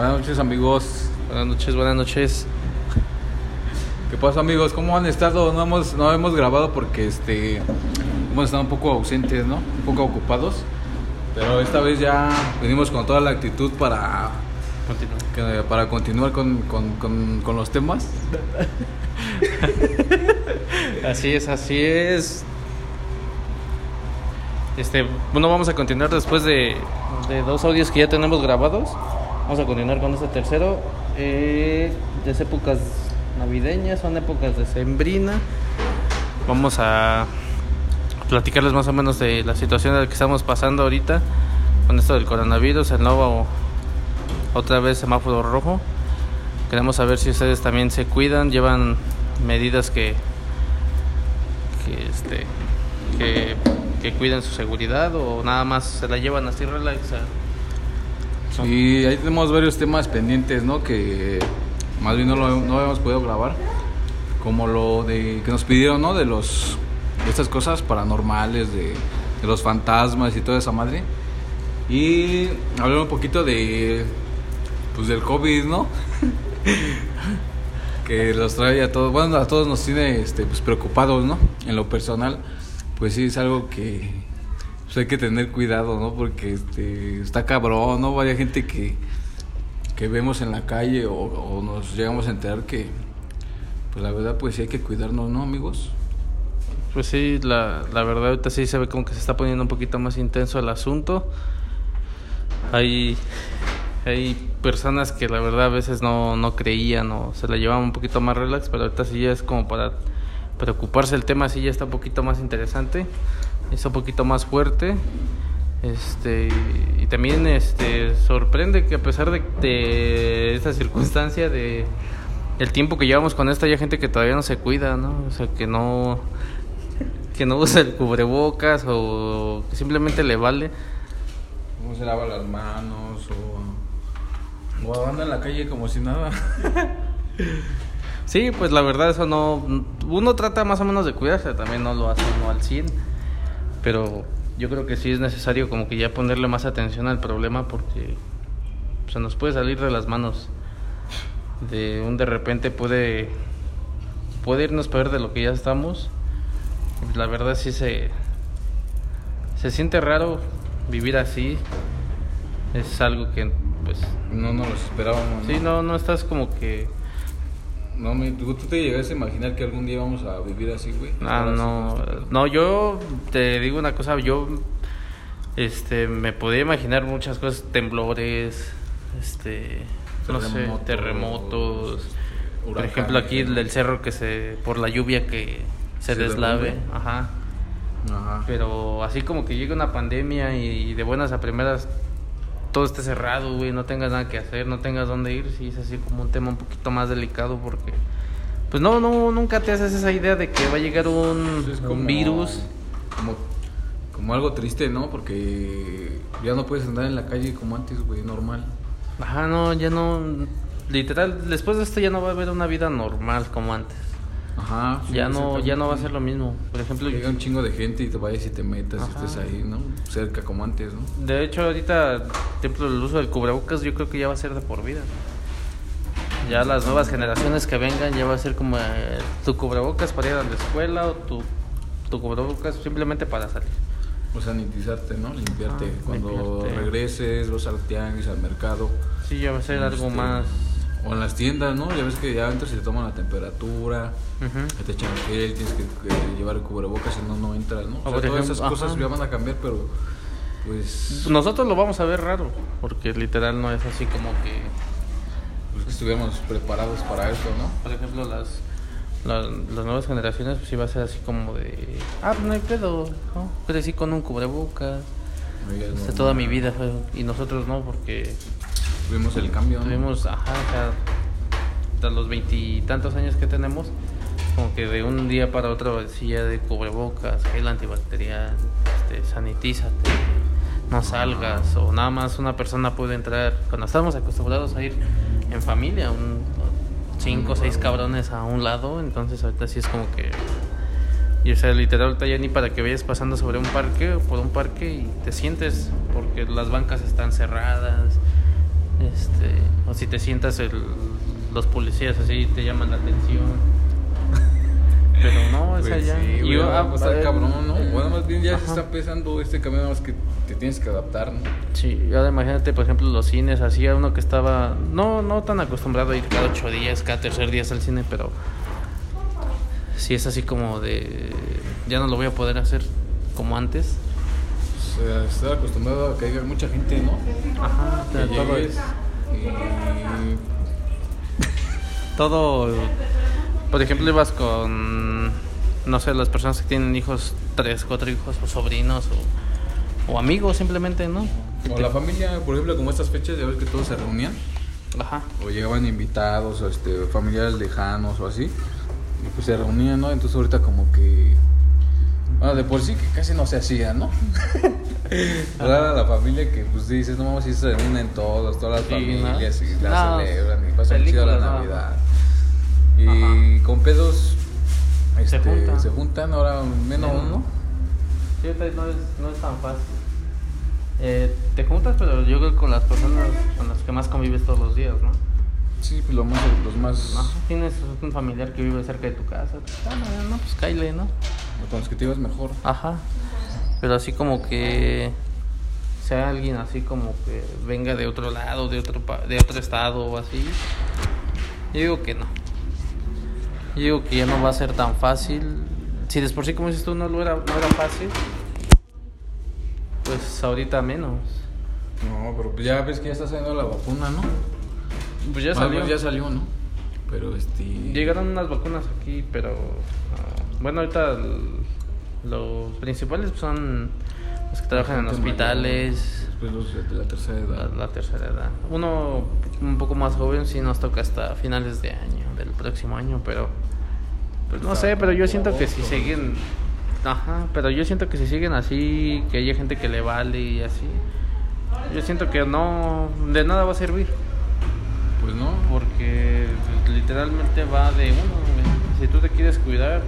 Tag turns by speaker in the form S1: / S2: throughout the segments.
S1: Buenas noches amigos.
S2: Buenas noches, buenas noches.
S1: ¿Qué pasa amigos? ¿Cómo han estado? No hemos, no hemos grabado porque este hemos estado un poco ausentes, ¿no? Un poco ocupados. Pero esta vez ya venimos con toda la actitud para, que- para continuar con, con- con- con los temas.
S2: Así es, así es. Este, bueno, vamos a continuar después de, de dos audios que ya tenemos grabados. Vamos a continuar con este tercero. Eh, épocas navideñas, son épocas de sembrina. Vamos a platicarles más o menos de la situación en la que estamos pasando ahorita con esto del coronavirus, el nuevo otra vez semáforo rojo. Queremos saber si ustedes también se cuidan, llevan medidas que que este que, que cuiden su seguridad o nada más se la llevan así relax.
S1: Y ahí tenemos varios temas pendientes, ¿no? Que más bien no lo no habíamos podido grabar. Como lo de que nos pidieron, ¿no? De los estas cosas paranormales, de, de los fantasmas y toda esa madre. Y hablar un poquito de pues del COVID, ¿no? que los trae a todos, bueno, a todos nos tiene este pues preocupados, ¿no? En lo personal, pues sí es algo que pues hay que tener cuidado, ¿no? Porque este, está cabrón, ¿no? Vaya gente que, que vemos en la calle o, o nos llegamos a enterar que, pues la verdad, pues sí hay que cuidarnos, ¿no, amigos?
S2: Pues sí, la, la verdad ahorita sí se ve como que se está poniendo un poquito más intenso el asunto. Hay, hay personas que la verdad a veces no, no creían o se la llevaban un poquito más relax, pero ahorita sí ya es como para preocuparse el tema, sí ya está un poquito más interesante, está un poquito más fuerte. Este, y también este, sorprende que a pesar de, de esta circunstancia de el tiempo que llevamos con esto, hay gente que todavía no se cuida, ¿no? O sea, que no que no usa el cubrebocas o que simplemente le vale.
S1: ¿Cómo se lava las manos? O, o anda en la calle como si nada.
S2: Sí, pues la verdad eso no uno trata más o menos de cuidarse, también no lo hace uno al 100, pero yo creo que sí es necesario como que ya ponerle más atención al problema porque se nos puede salir de las manos. De un de repente puede puede irnos peor de lo que ya estamos. La verdad sí se se siente raro vivir así. Es algo que pues
S1: No nos los esperábamos.
S2: sí no no estás como que
S1: No, me- ¿tú, tú te llegaste a imaginar que algún día vamos a vivir así, güey?
S2: Ah, no,
S1: pedo.
S2: no, yo te digo una cosa, yo este me podía imaginar muchas cosas, temblores, este, no sé,
S1: Terremotos,
S2: terremotos, por ejemplo aquí
S1: ¿no?
S2: del cerro que se por la lluvia que se,
S1: Se
S2: deslave,
S1: derrumbe.
S2: ajá.
S1: Ajá.
S2: Pero así como que llega una pandemia y, de buenas a primeras todo esté cerrado, güey, no tengas nada que hacer, no tengas dónde ir, sí es así como un tema un poquito más delicado porque pues no, no, nunca te haces esa idea de que va a llegar un,
S1: Pues
S2: virus.
S1: Como, como algo triste, ¿no? Porque ya no puedes andar en la calle como antes, güey, normal.
S2: Ajá, no, ya no, literal, después de esto ya no va a haber una vida normal como antes.
S1: Ajá. sí,
S2: ya no, ya no va a ser lo mismo. Por ejemplo,
S1: Llega un chingo de gente y te vayas y te metas y estés ahí, ¿no? Cerca como antes, ¿no?
S2: de hecho ahorita, por ejemplo, el uso del cubrebocas yo creo que ya va a ser de por vida. Ya las nuevas generaciones que vengan ya va a ser como eh, tu cubrebocas para ir a la escuela o tu, tu cubrebocas simplemente para salir.
S1: O sanitizarte, ¿no? Limpiarte.
S2: Ah,
S1: Cuando
S2: limpiarte.
S1: regreses, vas al tianguis, al mercado.
S2: Sí, ya va a ser algo
S1: este,
S2: más...
S1: O en las tiendas, ¿no? Ya ves que ya entras y te toman la temperatura. Que te echan gel, tienes que, que llevar el cubrebocas, si no, no entras, ¿no? O
S2: O
S1: sea,
S2: por
S1: todas esas cosas ya van a cambiar, pero pues,
S2: Nosotros lo vamos a ver raro, porque literal no es así como que...
S1: pues que estuviéramos preparados para eso, ¿no?
S2: Por ejemplo, las, las, las nuevas generaciones, pues iba a ser así como de. Ah, pues no hay pedo, ¿no? Crecí con un cubrebocas.
S1: No, ya es
S2: Hasta
S1: normal.
S2: toda mi vida. Y nosotros no, porque
S1: Tuvimos el cambio, ¿no?
S2: tuvimos, hasta los veintitantos años que tenemos, como que de un día para otro decía de cubrebocas, gel antibacterial, este, sanitízate, no salgas, o nada más una persona puede entrar. Cuando estábamos acostumbrados a ir en familia, un, cinco o seis cabrones a un lado, entonces ahorita sí es como que. Y o sea, literal, ya ni para que vayas pasando sobre un parque o por un parque y te sientes, porque las bancas están cerradas, si te sientas el, los policías así te llaman la atención. Pero no, esa
S1: Pues
S2: ya.
S1: sí,
S2: y
S1: güey,
S2: yo,
S1: va a
S2: ah,
S1: pasar
S2: eh,
S1: cabrón, ¿no? Bueno, más bien ya se está empezando este cambio, nada más que te tienes que adaptar, ¿no?
S2: Sí, ahora imagínate, por ejemplo, los cines, así a uno que estaba no no tan acostumbrado a ir cada ocho días, cada tercer día al cine, pero sí es así como de ya no lo voy a poder hacer como antes.
S1: O sea, estar acostumbrado a que haya mucha gente, ¿no?
S2: Ajá,
S1: Que llegues.
S2: todo, por ejemplo, ibas con, no sé, las personas que tienen hijos, tres, cuatro hijos, o sobrinos, o, o amigos simplemente, ¿no?
S1: O la familia, por ejemplo, como estas fechas, ya ves que todos se reunían,
S2: Ajá.
S1: o llegaban invitados, o este, familiares lejanos, o así, y pues se reunían, ¿no? Entonces ahorita como que... Bueno, de por sí que casi no se hacía, ¿no? Rara la familia que pues dices, no vamos, si se reúnen todos, todas las
S2: Sí,
S1: familias, y la
S2: No,
S1: celebran, y pasan chido la
S2: no.
S1: Navidad. Y con pedos
S2: Se
S1: este,
S2: juntan.
S1: se juntan ahora menos,
S2: Menos.
S1: ¿no?
S2: Sí, no es, no es tan fácil. Eh, te juntas, pero yo creo que con las personas con las que más convives todos los días, ¿no?
S1: Sí, pues lo más, los más...
S2: Ajá. Tienes un familiar que vive cerca de tu casa. ah, no, no, pues cáile, ¿no?
S1: Con los que te ibas mejor.
S2: Ajá. Pero así como que sea alguien así como que venga de otro lado, de otro pa- de otro estado o así. Yo digo que no. Yo digo que ya no va a ser tan fácil. Si de por sí como dices tú no lo era, no era fácil, pues ahorita menos.
S1: No, pero pues ya ves que ya está saliendo la vacuna, ¿no?
S2: Pues ya salió.
S1: ya salió, ¿no? Pero este...
S2: Llegaron unas vacunas aquí, pero ah, bueno, ahorita el- los principales son los que trabajan en hospitales,
S1: Después los de la tercera
S2: la,
S1: edad.
S2: la tercera edad. Uno un poco más joven sí nos toca hasta finales de año, del próximo año, pero pues no sé, pero yo siento que si siguen ajá, pero yo siento que si siguen así, que haya gente que le vale y así. Yo siento que no de nada va a servir,
S1: Pues no.
S2: porque pues, literalmente va de uno. Si tú te quieres cuidar,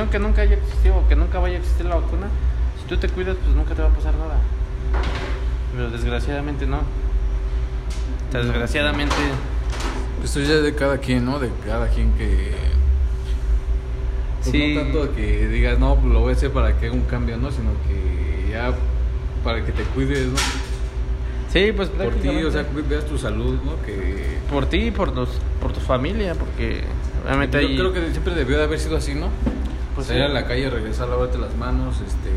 S2: aunque nunca haya existido o que nunca vaya a existir la vacuna, si tú te cuidas, pues nunca te va a pasar nada. Pero desgraciadamente no. Desgraciadamente,
S1: Esto ya es de cada quien, ¿no? De cada quien que... Pues
S2: Sí.
S1: No tanto que digas, no, pues lo voy a hacer para que haga un cambio, ¿no? Sino que ya para que te cuides, ¿no?
S2: sí, pues
S1: Por ti, o sea, que veas tu salud, ¿no? Que...
S2: por ti y por, los, por tu familia, porque obviamente
S1: Yo
S2: ahí...
S1: creo que siempre debió de haber sido así, ¿no?
S2: Pues
S1: Salir
S2: sí.
S1: a la calle, regresar, lavarte las manos, este...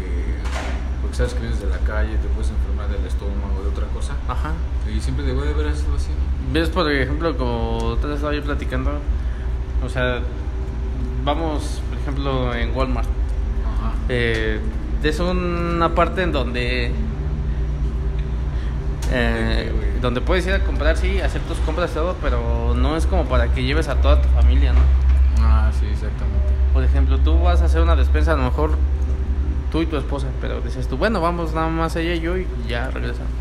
S1: Porque sabes que vienes de la calle, te puedes enfermar del estómago, de otra cosa.
S2: Ajá.
S1: Y siempre debió de haber sido así.
S2: ¿Ves, por ejemplo, como te estaba yo platicando? O sea, vamos, por ejemplo, en Walmart.
S1: Ajá.
S2: Eh, es una parte en donde eh, donde puedes ir a comprar, sí, hacer tus compras y todo, pero no es como para que lleves a toda tu familia, ¿no?
S1: Ah, sí, exactamente.
S2: Por ejemplo, tú vas a hacer una despensa, a lo mejor tú y tu esposa, pero dices tú, bueno, vamos nada más ella y yo y ya regresamos.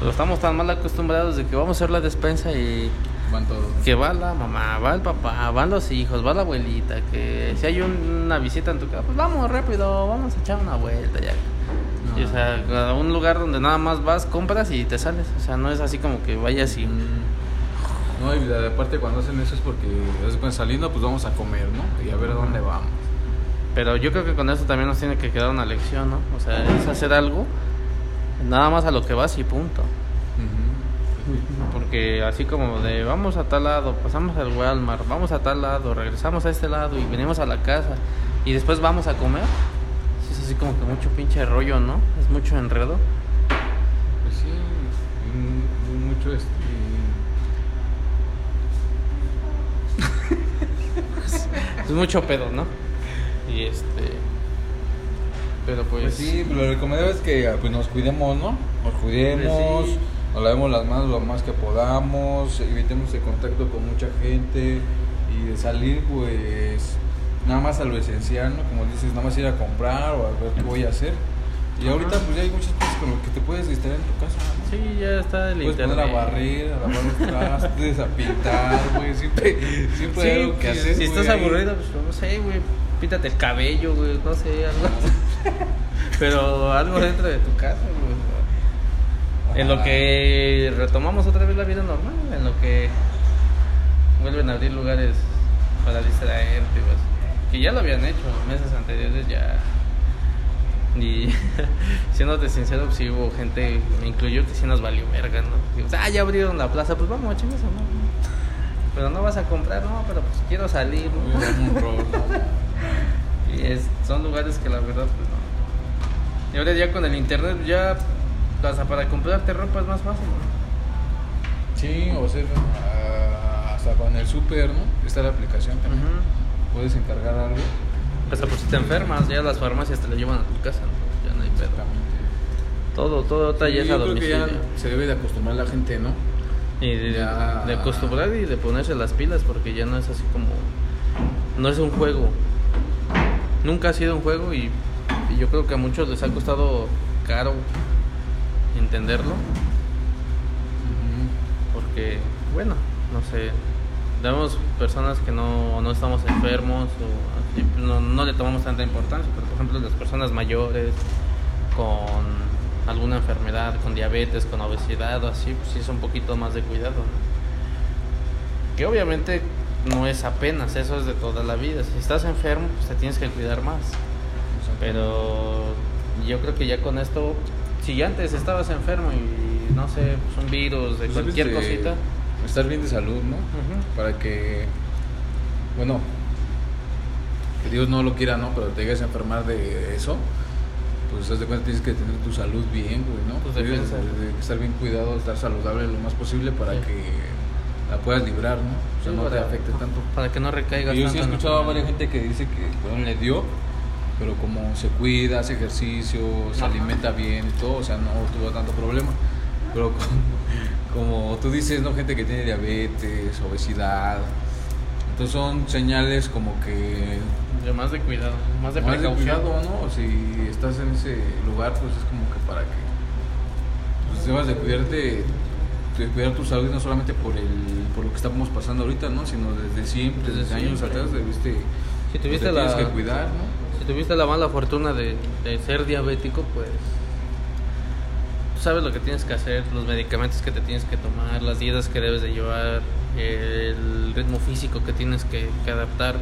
S2: Pero estamos tan mal acostumbrados de que vamos a hacer la despensa y
S1: Van todos.
S2: que va la mamá, va el papá, van los hijos, va la abuelita, que si hay un- una visita en tu casa, pues vamos rápido, vamos a echar una vuelta ya. Y, o sea, a un lugar donde nada más vas, compras y te sales. O sea, no es así como que vayas y...
S1: No, y de- aparte cuando hacen eso es porque después saliendo pues vamos a comer, ¿no? Y a ver a dónde vamos.
S2: Pero yo creo que con eso también nos tiene que quedar una lección, ¿no? O sea, es hacer algo, nada más a lo que vas y punto. Porque así como de vamos a tal lado, pasamos al Walmart, vamos a tal lado, regresamos a este lado y venimos a la casa y después vamos a comer. Es así como que mucho pinche rollo, ¿no? Es mucho enredo.
S1: Pues sí, mucho este...
S2: Es mucho pedo, ¿no? Y este... Pero pues...
S1: Pues sí, lo recomendable es que pues, nos cuidemos, ¿no? Nos cuidemos,
S2: Pues sí.
S1: nos lavemos las manos lo más que podamos, evitemos el contacto con mucha gente y de salir pues nada más a lo esencial, ¿no? Como dices, nada más ir a comprar o a ver qué voy a hacer. Y
S2: Ajá.
S1: ahorita pues ya hay muchas cosas con lo que te puedes distraer en tu casa, ¿no?
S2: Sí, ya está el
S1: Puedes
S2: internet.
S1: poner a barrer, a lavar los trastes, a pintar, güey. Siempre, siempre hay
S2: Sí,
S1: algo que
S2: pues,
S1: hacer.
S2: si
S1: güey,
S2: estás aburrido, pues no sé, güey, píntate el cabello, güey, no sé, algo. Pero algo dentro de tu casa, güey. En lo que retomamos otra vez la vida normal, en lo que vuelven a abrir lugares para distraerte, pues, que ya lo habían hecho meses anteriores ya. Y siéndote sincero, pues sí hubo gente, me incluyó, que sí nos valió verga, ¿no? Digo, ah, ya abrieron la plaza, pues vamos, chingas, ¿no? Pero no vas a comprar, no, pero pues quiero salir, ¿no? y es, son lugares que la verdad, pues no. Y ahora ya con el internet, ya hasta para comprarte ropa es más fácil, ¿no?
S1: Sí, o sea, ah, hasta con el súper, ¿no? Está la aplicación también. Puedes encargar algo.
S2: Hasta por si te enfermas, ya las farmacias te lo llevan a tu casa, ¿no? Ya no hay pedo. Todo, todo está
S1: Sí,
S2: a domicilio.
S1: se debe de acostumbrar la gente, ¿no?
S2: Y de,
S1: Ya.
S2: de acostumbrar y de ponerse las pilas porque ya no es así como... No es un juego. Nunca ha sido un juego y, y yo creo que a muchos les ha costado caro entenderlo. Porque, bueno, no sé, vemos personas que no, no estamos enfermos o así, pues, no, no le tomamos tanta importancia, pero por ejemplo las personas mayores con alguna enfermedad, con diabetes, con obesidad o así, pues sí es un poquito más de cuidado. ¿no? Que obviamente no es apenas, eso es de toda la vida. Si estás enfermo, pues te tienes que cuidar más. Pero yo creo que ya con esto, si antes estabas enfermo y no sé, pues un virus, de
S1: Pues
S2: cualquier cosita,
S1: Estar bien de salud, ¿no? Para que, bueno, que Dios no lo quiera, ¿no? Pero te llegues a enfermar de eso, pues haz de cuenta tienes que tener tu salud bien, güey, ¿no?
S2: Defensas.
S1: de- de estar bien cuidado, estar saludable lo más posible para
S2: Sí.
S1: que la puedas librar, ¿no? O sea,
S2: Sí,
S1: no te afecte tanto.
S2: para que no recaigas
S1: Y yo sí he escuchado a varias gente que dice que, bueno, le dio, pero como se cuida, hace ejercicio, se
S2: Ajá.
S1: alimenta bien y todo, o sea, no tuvo tanto problema. Pero con- como tú dices, ¿no? Gente que tiene diabetes, obesidad. Entonces son señales como que...
S2: De más de cuidado, más de
S1: más de cuidado, ¿no? Si estás en ese lugar, pues es como que para que... Pues debas de cuidarte, de cuidar tu salud no solamente por el por lo que estamos pasando ahorita, ¿no? Sino desde siempre,
S2: Desde
S1: desde, años
S2: siempre.
S1: atrás debiste...
S2: Si tuviste
S1: te
S2: la-
S1: tienes que cuidar, ¿no?
S2: Si tuviste la mala fortuna de, de ser diabético, pues tú sabes lo que tienes que hacer, los medicamentos que te tienes que tomar, las dietas que debes de llevar, el ritmo físico que tienes que, que adaptar.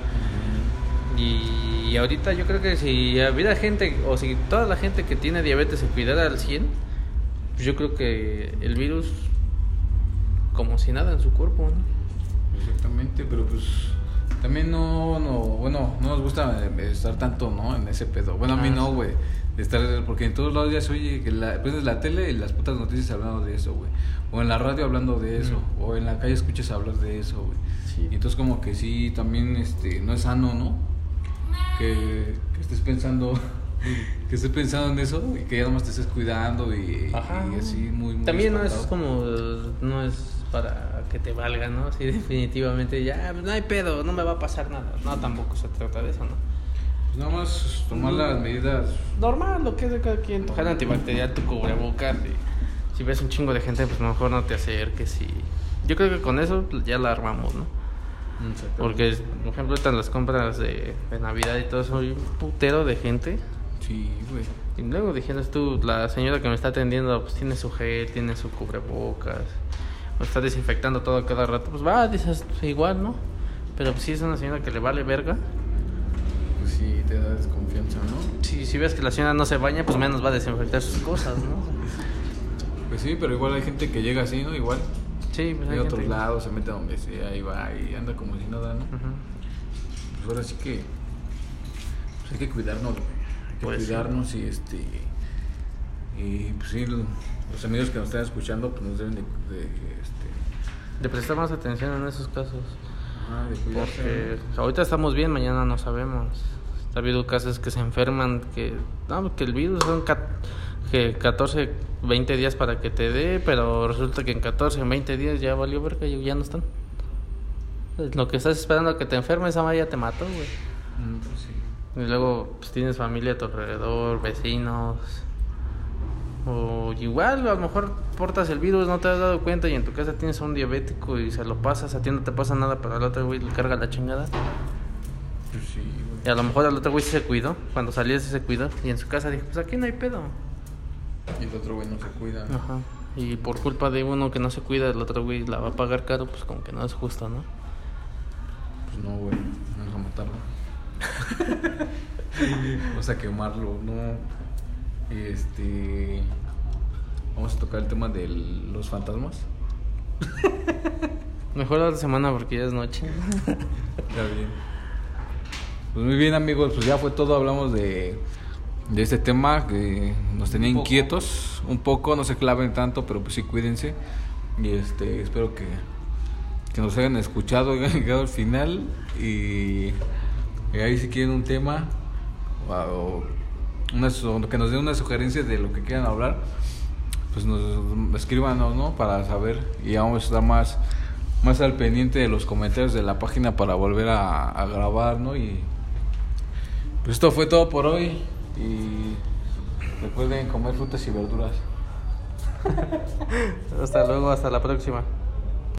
S2: Y ahorita yo creo que si hubiera gente, o si toda la gente que tiene diabetes se cuidara al 100, pues yo creo que el virus, como si nada en su cuerpo, ¿no?
S1: Exactamente, pero pues también no, no, bueno, no nos gusta eh, estar tanto, ¿no? En ese pedo. Bueno, a mí
S2: Ah,
S1: no, güey. Estar, porque en todos lados ya se oye que la, prendes la tele y las putas noticias hablando de eso, güey. O en la radio hablando de eso.
S2: Mm.
S1: O en la calle escuchas hablar de eso, güey.
S2: Sí.
S1: Y entonces como que sí, también este, no es sano, ¿no? Que, que estés pensando, que estés pensando en eso y que ya nomás te estés cuidando y,
S2: Ajá.
S1: y así muy, muy
S2: También no es como, no es para que te valga, ¿no? Sí, definitivamente, ya, no hay pedo, no me va a pasar nada. No, tampoco se trata de eso, ¿no?
S1: Pues nada más tomar las medidas
S2: Normal, lo que es de cada quien. Gel antibacterial, tu cubrebocas. y si ves un chingo de gente, pues mejor no te acerques y... Yo creo que con eso ya la armamos, ¿no? Porque, por ejemplo, en las compras de, de Navidad y todo eso, hay un putero de gente.
S1: Sí, güey.
S2: Y luego dijeras tú, la señora que me está atendiendo, pues tiene su gel, tiene su cubrebocas, o está desinfectando todo cada rato, pues va, dices, igual, ¿no? Pero pues, si es una señora que le vale verga,
S1: sí, te da desconfianza, ¿no?
S2: si, si ves que la señora no se baña, pues menos va a desinfectar sus cosas, ¿no?
S1: Pues sí, pero igual hay gente que llega así, ¿no? Igual.
S2: Sí, pues
S1: De
S2: hay
S1: otros
S2: gente-
S1: lados, se mete a donde sea y va y anda como si nada, ¿no? Pues ahora sí que. Pues hay que cuidarnos, güey. Hay que
S2: Pues sí.
S1: cuidarnos y este. Y pues sí, lo- los amigos que nos están escuchando, pues nos deben de. de, este,
S2: De prestar más atención en esos casos.
S1: ajá, de cuidarse.
S2: Porque ahorita estamos bien, mañana no sabemos. Ha habido casos que se enferman, que, no, que el virus son que 14, 20 días para que te dé, pero resulta que en 14, 20 días ya valió verga y ya no están. Lo que estás esperando a que te enfermes, esa madre ya te mató, güey.
S1: Mm, pues sí.
S2: Y luego pues, tienes familia a tu alrededor, vecinos. O igual, a lo mejor portas el virus, no te has dado cuenta y en tu casa tienes a un diabético y se lo pasas, a ti no te pasa nada, pero al otro güey le carga la chingada.
S1: Pues sí.
S2: Y a lo mejor al otro güey sí se cuidó, cuando salía sí se cuidó y en su casa dijo, pues aquí no hay pedo.
S1: Y el otro güey no se cuida.
S2: Ajá. Y por culpa de uno que no se cuida, el otro güey la va a pagar caro, pues como que no es justo, ¿no?
S1: Pues no, güey, vamos a matarlo. vamos a quemarlo, no. Este. Vamos a tocar el tema de los fantasmas.
S2: Mejor la semana porque ya es noche.
S1: Ya bien. Pues muy bien amigos, pues ya fue todo, hablamos de, de este tema que nos tenía
S2: Un
S1: inquietos un poco, no se claven tanto, pero pues sí cuídense. Y este espero que, que nos hayan escuchado, hayan llegado al final. Y, y ahí si quieren un tema o, una que nos den una sugerencia de lo que quieran hablar, pues nos escríbanos, ¿no? Para saber. Y vamos a estar más más al pendiente de los comentarios de la página para volver a, a grabar, ¿no? Y pues esto fue todo por hoy y recuerden comer frutas y verduras.
S2: Hasta luego, hasta la próxima.